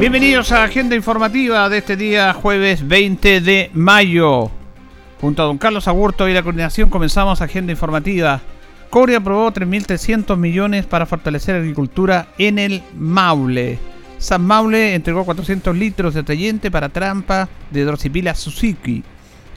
Bienvenidos a agenda informativa de este día jueves 20 de mayo. Junto a don Carlos Agurto y la coordinación comenzamos agenda informativa. Cobre aprobó 3.300 millones para fortalecer agricultura en el Maule. San Maule entregó 400 litros de tallente para trampa de Drosipila Suzuki.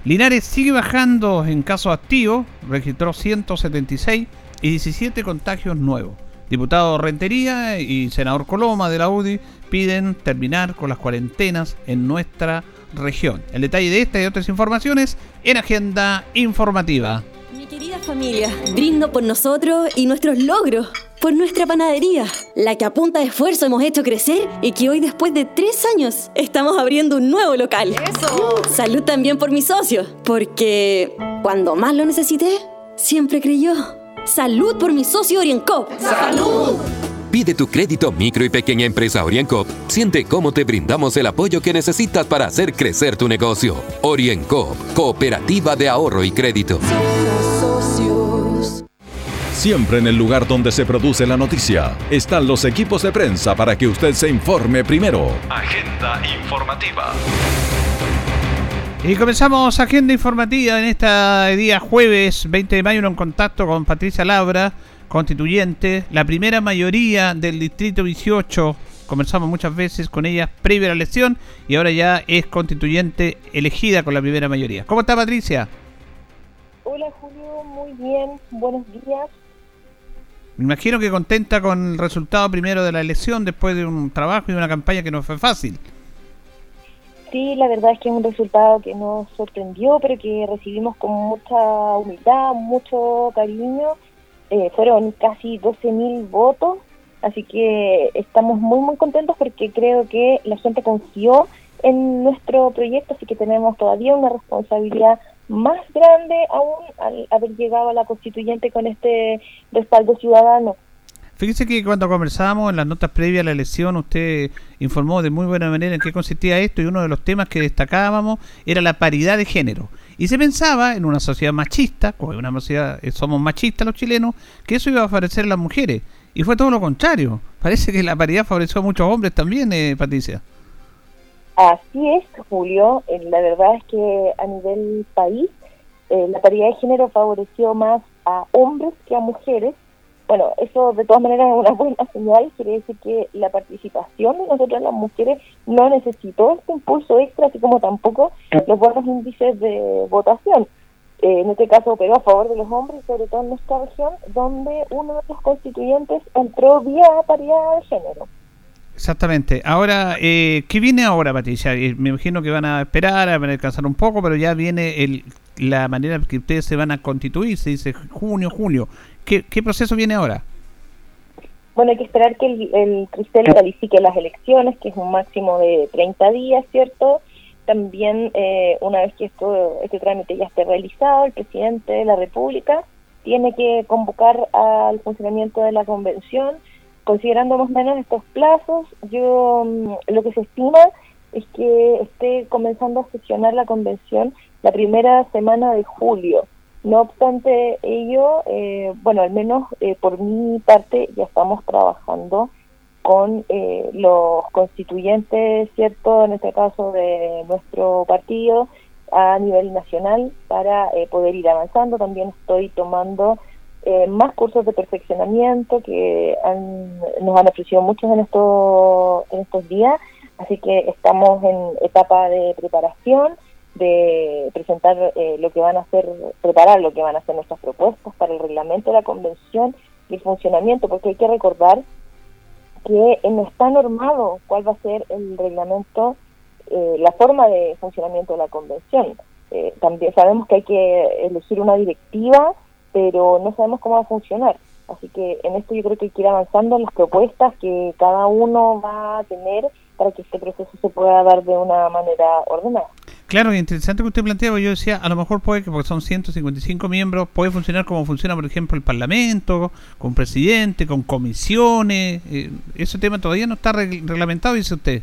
Linares sigue bajando en caso activo, registró 176 y 17 contagios nuevos. Diputado Rentería y senador Coloma de la UDI piden terminar con las cuarentenas en nuestra región. El detalle de esta y otras informaciones en Agenda Informativa. Mi querida familia, brindo por nosotros y nuestros logros, por nuestra panadería, la que a punta de esfuerzo hemos hecho crecer y que hoy después de tres años estamos abriendo un nuevo local. ¡Eso! Salud también por mis socios, porque cuando más lo necesité, siempre creyó. Salud por mi socio Orienco. ¡Salud! Pide tu crédito micro y pequeña empresa Orienco. Siente cómo te brindamos el apoyo que necesitas para hacer crecer tu negocio. Orienco, Cooperativa de Ahorro y Crédito. Siempre en el lugar donde se produce la noticia están los equipos de prensa para que usted se informe primero. Agenda informativa. Y comenzamos agenda informativa en este día jueves 20 de mayo en contacto con Patricia Labra, constituyente, la primera mayoría del distrito 18. Conversamos muchas veces con ella previa a la elección y ahora ya es constituyente elegida con la primera mayoría. ¿Cómo está Patricia? Hola Julio, muy bien, buenos días. Me imagino que contenta con el resultado primero de la elección después de un trabajo y una campaña que no fue fácil. Sí, la verdad es que es un resultado que nos sorprendió, pero que recibimos con mucha humildad, mucho cariño. Eh, fueron casi 12.000 votos, así que estamos muy, muy contentos porque creo que la gente confió en nuestro proyecto, así que tenemos todavía una responsabilidad más grande aún al haber llegado a la constituyente con este respaldo ciudadano. Fíjese que cuando conversábamos en las notas previas a la elección, usted informó de muy buena manera en qué consistía esto y uno de los temas que destacábamos era la paridad de género. Y se pensaba en una sociedad machista, como una sociedad, eh, somos machistas los chilenos, que eso iba a favorecer a las mujeres. Y fue todo lo contrario. Parece que la paridad favoreció a muchos hombres también, eh, Patricia. Así es, Julio. Eh, la verdad es que a nivel país, eh, la paridad de género favoreció más a hombres que a mujeres bueno, eso de todas maneras es una buena señal, quiere decir que la participación de nosotras las mujeres no necesitó este impulso extra, así como tampoco los buenos índices de votación. Eh, en este caso pero a favor de los hombres, sobre todo en nuestra región, donde uno de los constituyentes entró vía paridad de género. Exactamente. Ahora, eh, ¿qué viene ahora, Patricia? Eh, me imagino que van a esperar, van a descansar un poco, pero ya viene el, la manera que ustedes se van a constituir, se dice junio, junio. ¿Qué, proceso viene ahora? Bueno, hay que esperar que el, el Cristel califique las elecciones, que es un máximo de 30 días, ¿cierto? También, eh, una vez que esto, este trámite ya esté realizado, el presidente de la República tiene que convocar al funcionamiento de la convención, considerando más o menos estos plazos. Yo mm, lo que se estima es que esté comenzando a sesionar la convención la primera semana de julio. No obstante ello, eh, bueno, al menos eh, por mi parte ya estamos trabajando con eh, los constituyentes, ¿cierto? En este caso de nuestro partido a nivel nacional para poder ir avanzando. También estoy tomando más cursos de perfeccionamiento que nos han ofrecido muchos en estos días, así que estamos en etapa de preparación de presentar eh, lo que van a hacer, preparar lo que van a hacer nuestras propuestas para el reglamento de la convención y el funcionamiento, porque hay que recordar que no está normado cuál va a ser el reglamento, eh, la forma de funcionamiento de la convención. Eh, también sabemos que hay que elegir una directiva, pero no sabemos cómo va a funcionar. Así que en esto yo creo que hay que ir avanzando en las propuestas que cada uno va a tener para que este proceso se pueda dar de una manera ordenada. Claro, interesante que usted planteaba, yo decía, a lo mejor puede que, porque son 155 miembros, puede funcionar como funciona, por ejemplo, el Parlamento, con presidente, con comisiones, eh, ese tema todavía no está reglamentado, dice usted.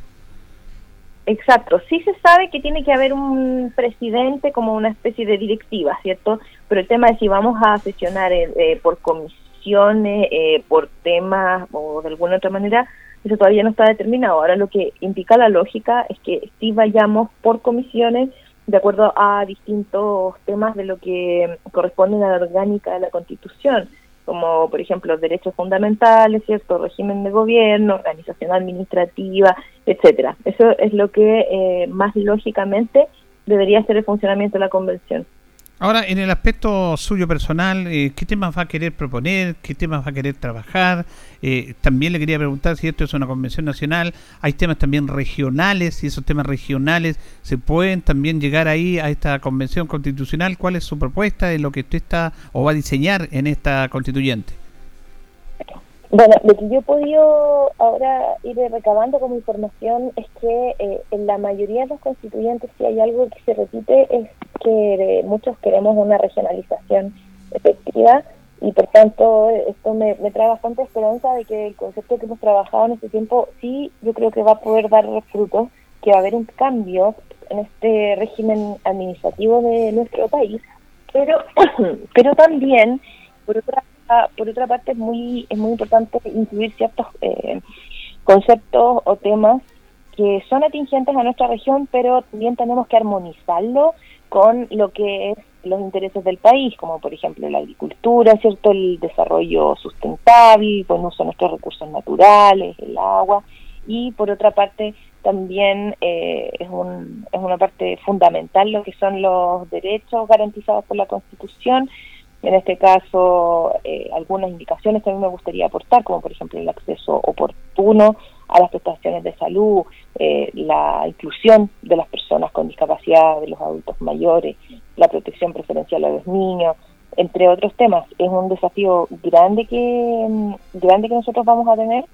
Exacto, sí se sabe que tiene que haber un presidente como una especie de directiva, ¿cierto? Pero el tema es si vamos a sesionar eh, eh, por comisiones, eh, por temas o de alguna otra manera, eso todavía no está determinado. Ahora lo que indica la lógica es que si vayamos por comisiones de acuerdo a distintos temas de lo que corresponden a la orgánica de la Constitución como por ejemplo derechos fundamentales, cierto, régimen de gobierno, organización administrativa, etcétera. Eso es lo que eh, más lógicamente debería ser el funcionamiento de la convención. Ahora, en el aspecto suyo personal, eh, ¿qué temas va a querer proponer? ¿Qué temas va a querer trabajar? Eh, también le quería preguntar si esto es una convención nacional, hay temas también regionales, y esos temas regionales se pueden también llegar ahí a esta convención constitucional. ¿Cuál es su propuesta de lo que usted está o va a diseñar en esta constituyente? Bueno, lo que yo he podido ahora ir recabando como información es que eh, en la mayoría de los constituyentes, si hay algo que se repite, es que muchos queremos una regionalización efectiva y por tanto esto me, trae bastante esperanza de que el concepto que hemos trabajado en este tiempo sí yo creo que va a poder dar frutos, que va a haber un cambio en este régimen administrativo de nuestro país, pero pero también por otra por otra parte es muy es muy importante incluir ciertos eh, conceptos o temas que son atingentes a nuestra región, pero también tenemos que armonizarlo con lo que es los intereses del país, como por ejemplo la agricultura, cierto, el desarrollo sustentable, buen uso de nuestros recursos naturales, el agua, y por otra parte también eh, es, un, es una parte fundamental lo que son los derechos garantizados por la Constitución. En este caso, eh, algunas indicaciones que a mí me gustaría aportar, como por ejemplo el acceso oportuno a las prestaciones de salud, eh, la inclusión de las personas con discapacidad, de los adultos mayores, la protección preferencial a los niños, entre otros temas. Es un desafío grande que, mm, grande que nosotros vamos a tener.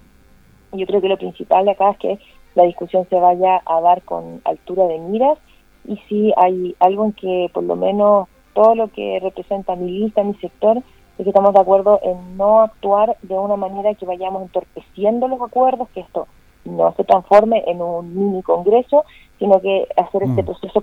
Yo creo que lo principal de acá es que la discusión se vaya a dar con altura de miras y si hay algo en que por lo menos todo lo que representa mi lista, mi sector, es que estamos de acuerdo en no actuar de una manera que vayamos entorpeciendo los acuerdos, que esto no se transforme en un mini congreso, sino que hacer este mm. proceso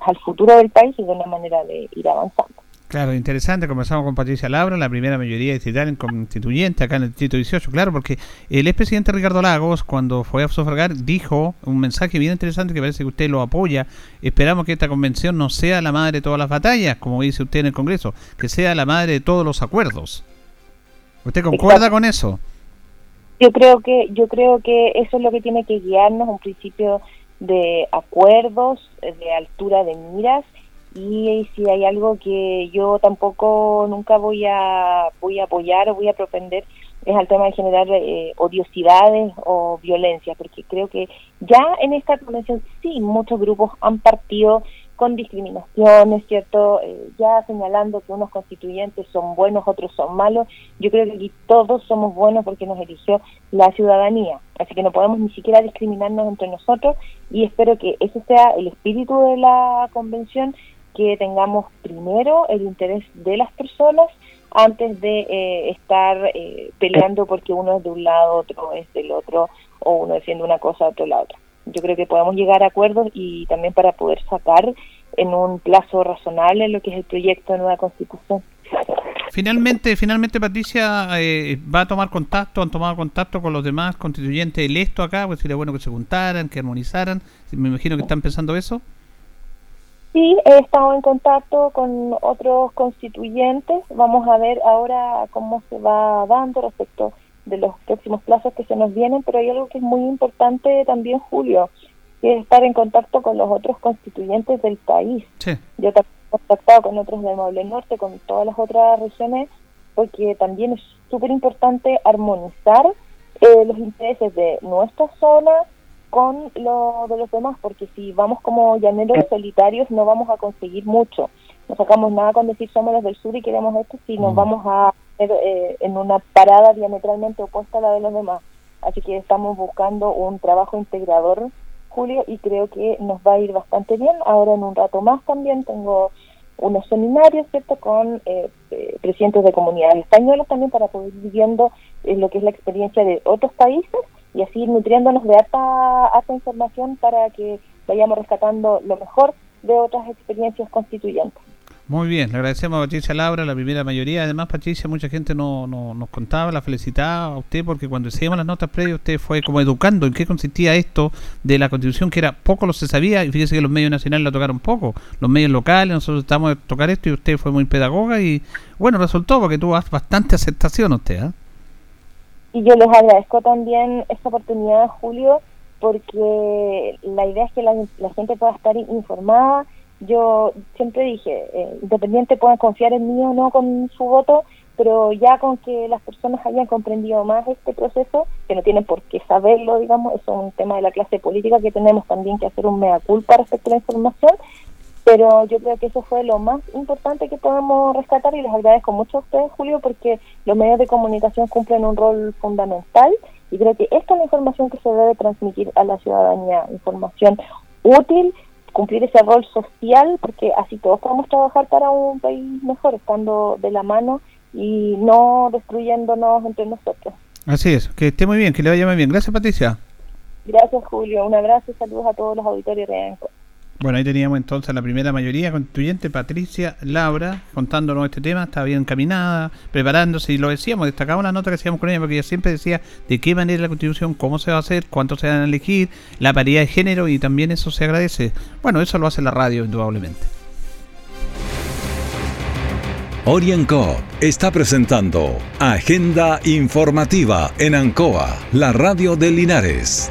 al futuro del país y de una manera de ir avanzando. Claro, interesante. Comenzamos con Patricia Labra, la primera mayoría distrital en constituyente acá en el distrito 18. Claro, porque el expresidente Ricardo Lagos, cuando fue a sufragar, dijo un mensaje bien interesante que parece que usted lo apoya. Esperamos que esta convención no sea la madre de todas las batallas, como dice usted en el Congreso, que sea la madre de todos los acuerdos. ¿Usted concuerda con eso? Yo creo que yo creo que eso es lo que tiene que guiarnos, un principio de acuerdos, de altura de miras y si hay algo que yo tampoco nunca voy a voy a apoyar o voy a propender es al tema de generar eh, odiosidades o violencia porque creo que ya en esta convención sí muchos grupos han partido con discriminaciones, ¿cierto? Eh, ya señalando que unos constituyentes son buenos, otros son malos. Yo creo que aquí todos somos buenos porque nos eligió la ciudadanía. Así que no podemos ni siquiera discriminarnos entre nosotros y espero que ese sea el espíritu de la convención que tengamos primero el interés de las personas antes de eh, estar eh, peleando porque uno es de un lado, otro es del otro, o uno defiende una cosa, otro la otra. Yo creo que podemos llegar a acuerdos y también para poder sacar en un plazo razonable lo que es el proyecto de nueva constitución. Finalmente, finalmente Patricia eh, va a tomar contacto, han tomado contacto con los demás constituyentes electos acá, pues sería bueno que se juntaran, que armonizaran. Me imagino que están pensando eso. Sí, he estado en contacto con otros constituyentes. Vamos a ver ahora cómo se va dando respecto de los próximos plazos que se nos vienen, pero hay algo que es muy importante también, Julio, que es estar en contacto con los otros constituyentes del país. Yo también he contactado con otros del Maule Norte, con todas las otras regiones, porque también es súper importante armonizar eh, los intereses de nuestra zona con lo de los demás, porque si vamos como llaneros solitarios no vamos a conseguir mucho. No sacamos nada con decir somos los del sur y queremos esto si nos vamos a hacer eh, en una parada diametralmente opuesta a la de los demás. Así que estamos buscando un trabajo integrador Julio, y creo que nos va a ir bastante bien. Ahora en un rato más también tengo unos seminarios, ¿cierto?, con eh, eh, presidentes de comunidades españolas también para poder ir viendo eh, lo que es la experiencia de otros países y así nutriéndonos de harta, información para que vayamos rescatando lo mejor de otras experiencias constituyentes. Muy bien, le agradecemos a Patricia Laura, la primera mayoría. Además, Patricia, mucha gente no, no, nos contaba, la felicitaba a usted, porque cuando decíamos las notas previas, usted fue como educando en qué consistía esto de la constitución, que era poco lo se sabía, y fíjese que los medios nacionales lo tocaron poco, los medios locales, nosotros estamos a tocar esto, y usted fue muy pedagoga, y bueno, resultó porque tuvo bastante aceptación usted. ¿eh? Y yo les agradezco también esta oportunidad, Julio, porque la idea es que la, gente pueda estar informada. Yo siempre dije, eh, independiente puedan confiar en mí o no con su voto, pero ya con que las personas hayan comprendido más este proceso, que no tienen por qué saberlo, digamos, eso es un tema de la clase política que tenemos también que hacer un mea culpa respecto a la información, pero yo creo que eso fue lo más importante que podemos rescatar y les agradezco mucho a ustedes, Julio, porque los medios de comunicación cumplen un rol fundamental y creo que esta es la información que se debe transmitir a la ciudadanía, información útil, cumplir ese rol social, porque así todos podemos trabajar para un país mejor, estando de la mano y no destruyéndonos entre nosotros. Así es, que esté muy bien, que le vaya muy bien. Gracias, Patricia. Gracias, Julio. Un abrazo y saludos a todos los auditorios de ENCO. Bueno, ahí teníamos entonces la primera mayoría constituyente, Patricia Laura, contándonos este tema, estaba bien encaminada, preparándose, y lo decíamos, destacamos la nota que hacíamos con ella, porque ella siempre decía de qué manera la constitución, cómo se va a hacer, cuánto se van a elegir, la paridad de género, y también eso se agradece. Bueno, eso lo hace la radio, indudablemente. Orienco está presentando Agenda Informativa en Ancoa, la radio de Linares.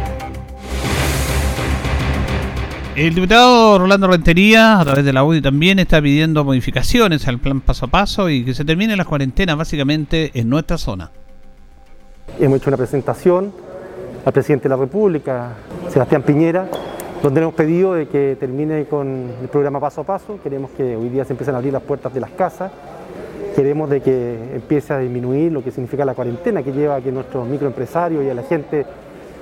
El diputado Rolando Rentería, a través de la UDI también, está pidiendo modificaciones al plan paso a paso y que se termine la cuarentena básicamente en nuestra zona. Hemos hecho una presentación al presidente de la República, Sebastián Piñera, donde hemos pedido de que termine con el programa paso a paso. Queremos que hoy día se empiecen a abrir las puertas de las casas. Queremos de que empiece a disminuir lo que significa la cuarentena que lleva a que nuestros microempresarios y a la gente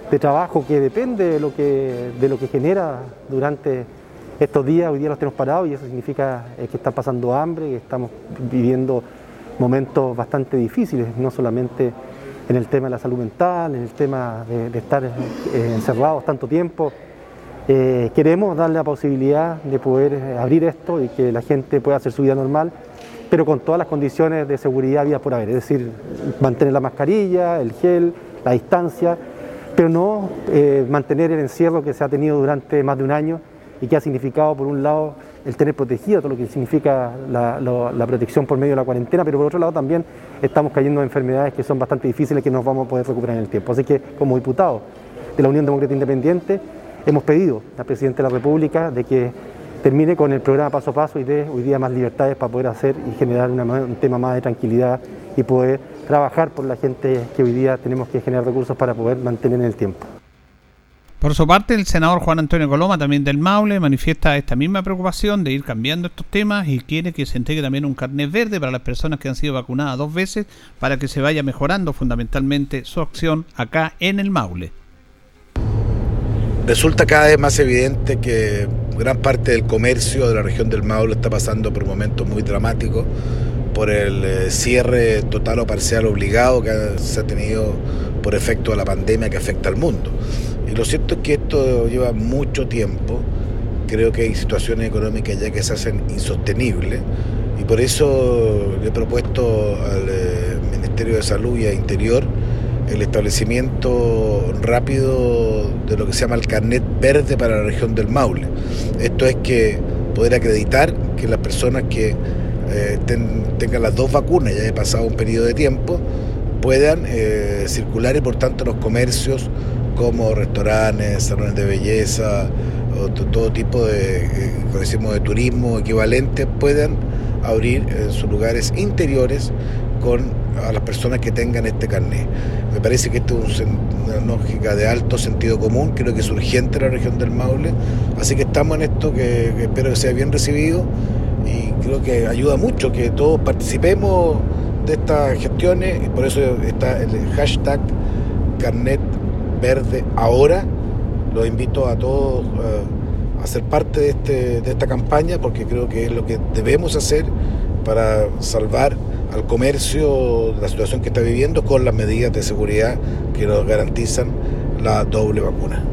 de trabajo que depende de lo que, de lo que genera durante estos días. Hoy día los tenemos parados y eso significa eh, que está pasando hambre, que estamos viviendo momentos bastante difíciles, no solamente en el tema de la salud mental, en el tema de, estar eh, encerrados tanto tiempo. Eh, queremos darle la posibilidad de poder abrir esto y que la gente pueda hacer su vida normal, pero con todas las condiciones de seguridad vía por haber, es decir, mantener la mascarilla, el gel, la distancia pero no eh, mantener el encierro que se ha tenido durante más de un año y que ha significado, por un lado, el tener protegido, todo lo que significa la, protección por medio de la cuarentena, pero por otro lado también estamos cayendo en enfermedades que son bastante difíciles que nos vamos a poder recuperar en el tiempo. Así que, como diputado de la Unión Democrática Independiente, hemos pedido al presidente de la República de que termine con el programa paso a paso y dé hoy día más libertades para poder hacer y generar un tema más de tranquilidad y poder trabajar por la gente que hoy día tenemos que generar recursos para poder mantener en el tiempo. Por su parte, el senador Juan Antonio Coloma, también del Maule, manifiesta esta misma preocupación de ir cambiando estos temas y quiere que se entregue también un carnet verde para las personas que han sido vacunadas dos veces para que se vaya mejorando fundamentalmente su acción acá en el Maule. Resulta cada vez más evidente que gran parte del comercio de la región del Maule está pasando por momentos muy dramáticos por el eh, cierre total o parcial obligado que se ha tenido por efecto de la pandemia que afecta al mundo. Y lo cierto es que esto lleva mucho tiempo, creo que hay situaciones económicas ya que se hacen insostenibles y por eso le he propuesto al eh, Ministerio de Salud y a Interior el establecimiento rápido de lo que se llama el carnet verde para la región del Maule. Esto es que poder acreditar que las personas que eh, tengan las dos vacunas, ya he pasado un periodo de tiempo, puedan eh, circular y por tanto los comercios como restaurantes, salones de belleza, todo tipo de, eh, de turismo equivalente puedan abrir en sus lugares interiores con a las personas que tengan este carnet. Me parece que esto es una lógica de alto sentido común, creo que es urgente en la región del Maule, así que estamos en esto que, espero que sea bien recibido creo que ayuda mucho que todos participemos de estas gestiones y por eso está el hashtag carnet verde ahora. Los invito a todos eh, a ser parte de, este, de esta campaña porque creo que es lo que debemos hacer para salvar al comercio la situación que está viviendo con las medidas de seguridad que nos garantizan la doble vacuna.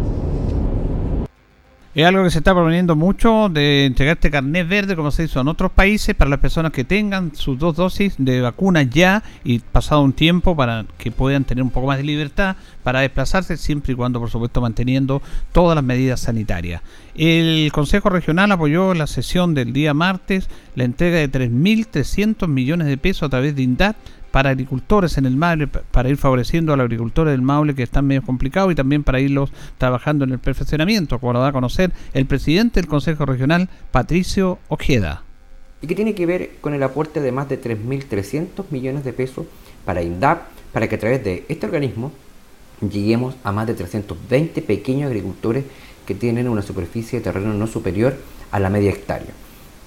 Es algo que se está proponiendo mucho de entregar este carnet verde como se hizo en otros países para las personas que tengan sus dos dosis de vacuna ya y pasado un tiempo para que puedan tener un poco más de libertad para desplazarse siempre y cuando por supuesto manteniendo todas las medidas sanitarias. El Consejo Regional apoyó la sesión del día martes la entrega de 3.300 millones de pesos a través de INDAT para agricultores en el Maule, para ir favoreciendo a los agricultores del Maule que están medio complicados y también para irlos trabajando en el perfeccionamiento, como lo da a conocer el presidente del Consejo Regional, Patricio Ojeda. Y que tiene que ver con el aporte de más de 3.300 millones de pesos para INDAP, para que a través de este organismo lleguemos a más de 320 pequeños agricultores que tienen una superficie de terreno no superior a la media hectárea.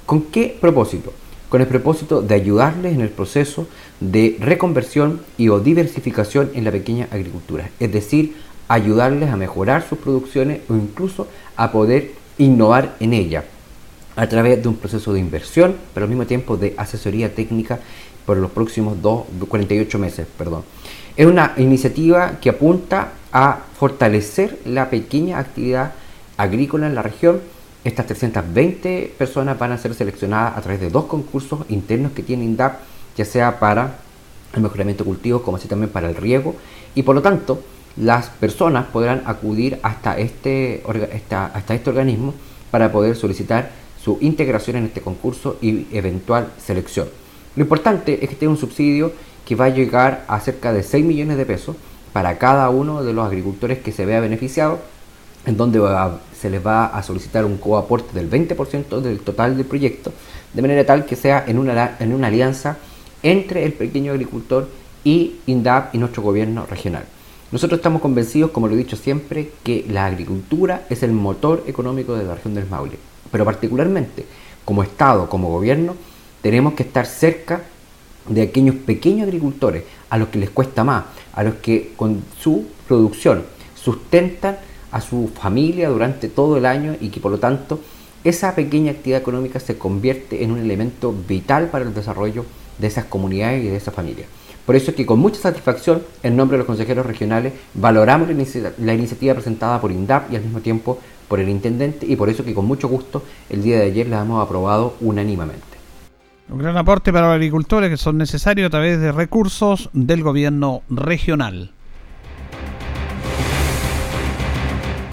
¿Con qué propósito? Con el propósito de ayudarles en el proceso de reconversión y o diversificación en la pequeña agricultura, es decir, ayudarles a mejorar sus producciones o incluso a poder innovar en ella a través de un proceso de inversión, pero al mismo tiempo de asesoría técnica por los próximos dos, 48 meses. Perdón. Es una iniciativa que apunta a fortalecer la pequeña actividad agrícola en la región estas 320 personas van a ser seleccionadas a través de dos concursos internos que tiene INDAP, ya sea para el mejoramiento de cultivos como así también para el riego y por lo tanto las personas podrán acudir hasta este, hasta este organismo para poder solicitar su integración en este concurso y eventual selección. Lo importante es que tenga un subsidio que va a llegar a cerca de 6 millones de pesos para cada uno de los agricultores que se vea beneficiado en donde se les va a solicitar un coaporte del 20% del total del proyecto, de manera tal que sea en una, en una alianza entre el pequeño agricultor y INDAP y nuestro gobierno regional. Nosotros estamos convencidos, como lo he dicho siempre, que la agricultura es el motor económico de la región del Maule, pero particularmente como Estado, como gobierno, tenemos que estar cerca de aquellos pequeños agricultores a los que les cuesta más, a los que con su producción sustentan a su familia durante todo el año y que por lo tanto esa pequeña actividad económica se convierte en un elemento vital para el desarrollo de esas comunidades y de esas familias. Por eso es que con mucha satisfacción, en nombre de los consejeros regionales, valoramos la, iniciativa presentada por INDAP y al mismo tiempo por el intendente y por eso que con mucho gusto el día de ayer la hemos aprobado unánimemente. Un gran aporte para los agricultores que son necesarios a través de recursos del gobierno regional.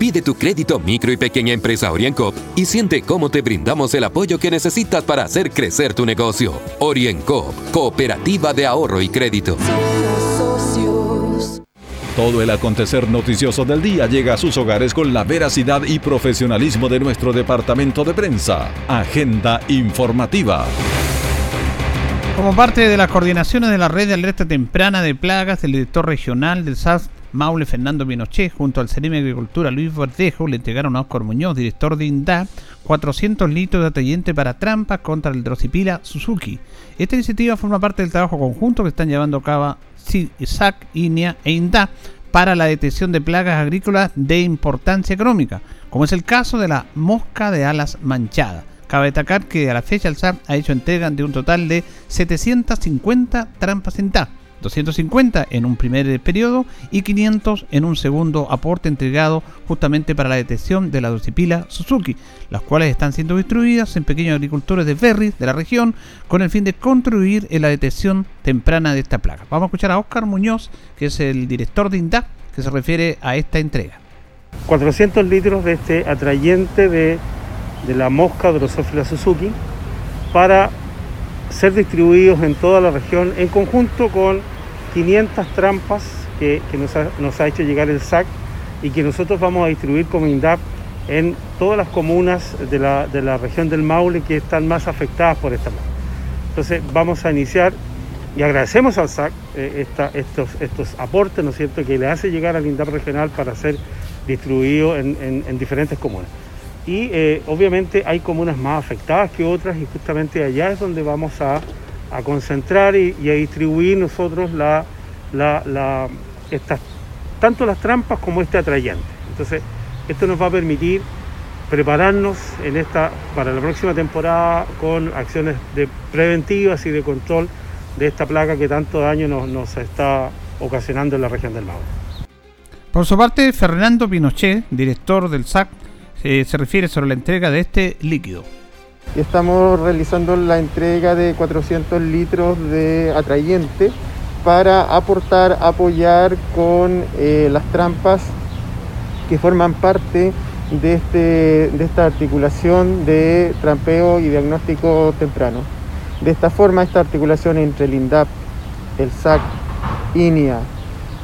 Pide tu crédito micro y pequeña empresa OrienCop y siente cómo te brindamos el apoyo que necesitas para hacer crecer tu negocio. OrienCop, Cooperativa de Ahorro y Crédito. Todo el acontecer noticioso del día llega a sus hogares con la veracidad y profesionalismo de nuestro departamento de prensa. Agenda informativa. Como parte de las coordinaciones de la red de alerta temprana de plagas, el director regional del SAS Maule Fernando Pinochet junto al Ceremi de Agricultura Luis Verdejo le entregaron a Oscar Muñoz, director de INDA, 400 litros de atallente para trampas contra el Drosipila Suzuki. Esta iniciativa forma parte del trabajo conjunto que están llevando a cabo SAC, INEA e INDA para la detección de plagas agrícolas de importancia económica, como es el caso de la mosca de alas manchadas. Cabe destacar que a la fecha el SAP ha hecho entrega de un total de 750 trampas en TAP 250 en un primer periodo y 500 en un segundo aporte entregado justamente para la detección de la dulcipila Suzuki, las cuales están siendo distribuidas en pequeños agricultores de berries de la región con el fin de contribuir en la detección temprana de esta plaga. Vamos a escuchar a Oscar Muñoz, que es el director de INDAP, que se refiere a esta entrega. 400 litros de este atrayente de, de la mosca Drosophila Suzuki para ser distribuidos en toda la región en conjunto con 500 trampas que, nos, ha, hecho llegar el SAC y que nosotros vamos a distribuir como INDAP en todas las comunas de la, región del Maule que están más afectadas por esta plaga. Entonces vamos a iniciar y agradecemos al SAC eh, estos, estos aportes, ¿no es cierto?, que le hace llegar al INDAP regional para ser distribuido en diferentes comunas y eh, obviamente hay comunas más afectadas que otras y justamente allá es donde vamos a, concentrar y, a distribuir nosotros la, estas, tanto las trampas como este atrayente. Entonces, esto nos va a permitir prepararnos en esta, para la próxima temporada con acciones de preventivas y de control de esta plaga que tanto daño nos, nos está ocasionando en la región del Maule. Por su parte, Fernando Pinochet, director del SAC, se refiere sobre la entrega de este líquido. Estamos realizando la entrega de 400 litros de atrayente para aportar, apoyar con eh, las trampas que forman parte de, este, de esta articulación de trampeo y diagnóstico temprano. De esta forma, esta articulación entre el INDAP, el SAC, INIA,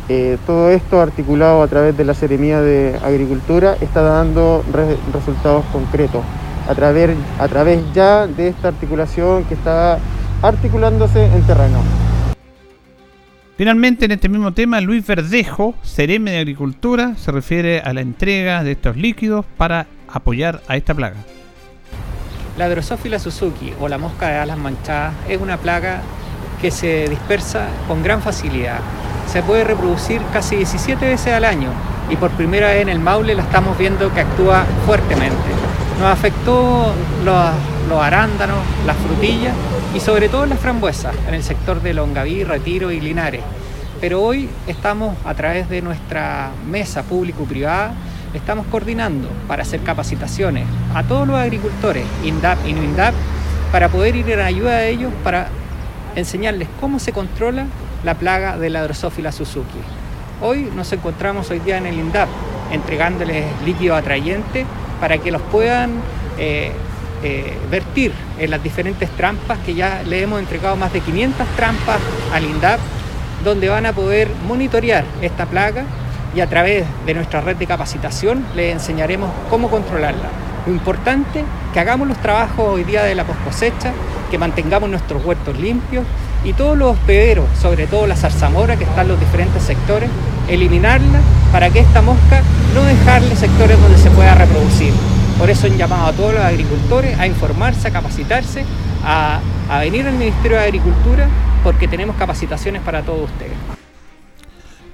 eh, todo esto articulado a través de la Seremía de Agricultura está dando resultados concretos a través, a través ya de esta articulación que está articulándose en terreno. Finalmente, en este mismo tema, Luis Verdejo, Cereme de Agricultura, se refiere a la entrega de estos líquidos para apoyar a esta plaga. La Drosophila Suzuki o la mosca de alas manchadas es una plaga que se dispersa con gran facilidad se puede reproducir casi 17 veces al año y por primera vez en el Maule la estamos viendo que actúa fuertemente. Nos afectó los, arándanos, las frutillas y sobre todo las frambuesas en el sector de Longaví, Retiro y Linares. Pero hoy estamos a través de nuestra mesa público-privada, estamos coordinando para hacer capacitaciones a todos los agricultores, INDAP y no INDAP, para poder ir en ayuda de ellos para enseñarles cómo se controla la plaga de la Drosophila Suzuki. Hoy nos encontramos hoy día en el INDAP entregándoles líquido atrayente para que los puedan eh, eh, vertir en las diferentes trampas que ya le hemos entregado más de 500 trampas al INDAP donde van a poder monitorear esta plaga y a través de nuestra red de capacitación les enseñaremos cómo controlarla. Lo importante que hagamos los trabajos hoy día de la cosecha, que mantengamos nuestros huertos limpios y todos los hospederos, sobre todo la zarzamora que está en los diferentes sectores, eliminarla para que esta mosca no dejarle sectores donde se pueda reproducir. Por eso han llamado a todos los agricultores a informarse, a capacitarse, a, venir al Ministerio de Agricultura porque tenemos capacitaciones para todos ustedes.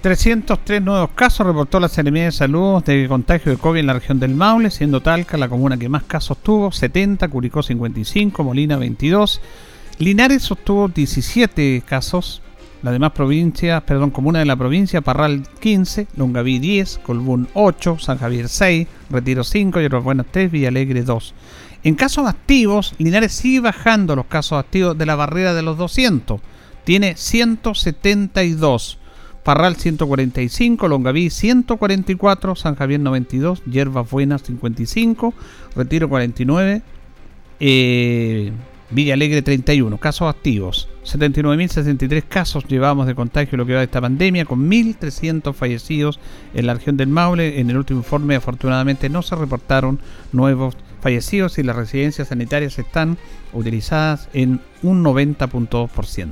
303 nuevos casos reportó la Secretaría de Salud de contagio de COVID en la región del Maule, siendo Talca la comuna que más casos tuvo, 70, Curicó 55, Molina 22, Linares obtuvo 17 casos. Las demás provincias, perdón, comunas de la provincia, Parral 15, Longaví 10, Colbún 8, San Javier 6, Retiro 5, Buenos 3, Villalegre 2. En casos activos, Linares sigue bajando los casos activos de la barrera de los 200. Tiene 172. Parral 145, Longaví 144, San Javier 92, Hierbas Buenas 55, Retiro 49, eh, Villa Alegre 31, casos activos. 79.063 casos llevamos de contagio lo que va de esta pandemia, con 1.300 fallecidos en la región del Maule. En el último informe, afortunadamente, no se reportaron nuevos fallecidos y las residencias sanitarias están utilizadas en un 90.2%.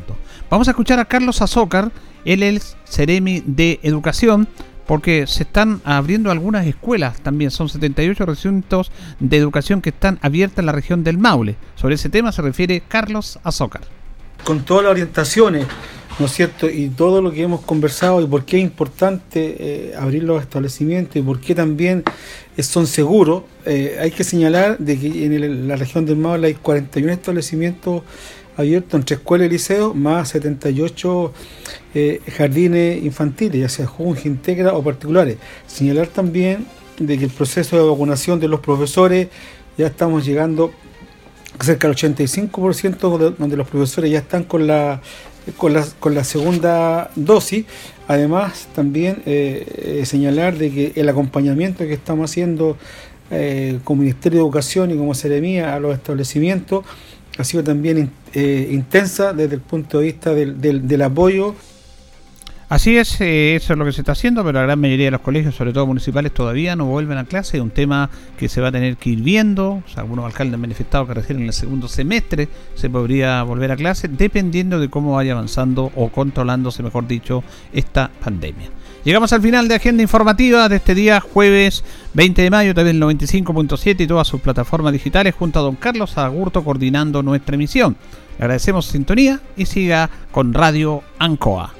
Vamos a escuchar a Carlos Azócar, él es Ceremi de Educación porque se están abriendo algunas escuelas también, son 78 recintos de educación que están abiertas en la región del Maule. Sobre ese tema se refiere Carlos Azócar. Con todas las orientaciones ¿no es cierto? Y todo lo que hemos conversado y por qué es importante eh, abrir los establecimientos y por qué también son seguros, eh, hay que señalar de que en la región del Maule hay 41 establecimientos abiertos entre escuelas y liceos, más 78 eh, jardines infantiles, ya sea Junge, Integra o particulares. Señalar también de que el proceso de vacunación de los profesores ya estamos llegando cerca del 85% donde los profesores ya están con la con la, con la segunda dosis. Además, también eh, eh, señalar de que el acompañamiento que estamos haciendo eh, como Ministerio de Educación y como Seremía a los establecimientos ha sido también intensa desde el punto de vista del, del, apoyo Así es, eh, eso es lo que se está haciendo, pero la gran mayoría de los colegios, sobre todo municipales, todavía no vuelven a clase. Es un tema que se va a tener que ir viendo. algunos alcaldes han manifestado que recién en el segundo semestre se podría volver a clase, dependiendo de cómo vaya avanzando o controlándose, mejor dicho, esta pandemia. Llegamos al final de Agenda Informativa de este día, jueves 20 de mayo, TV 95.7 y todas sus plataformas digitales, junto a don Carlos Agurto coordinando nuestra emisión. Le agradecemos su sintonía y siga con Radio Ancoa.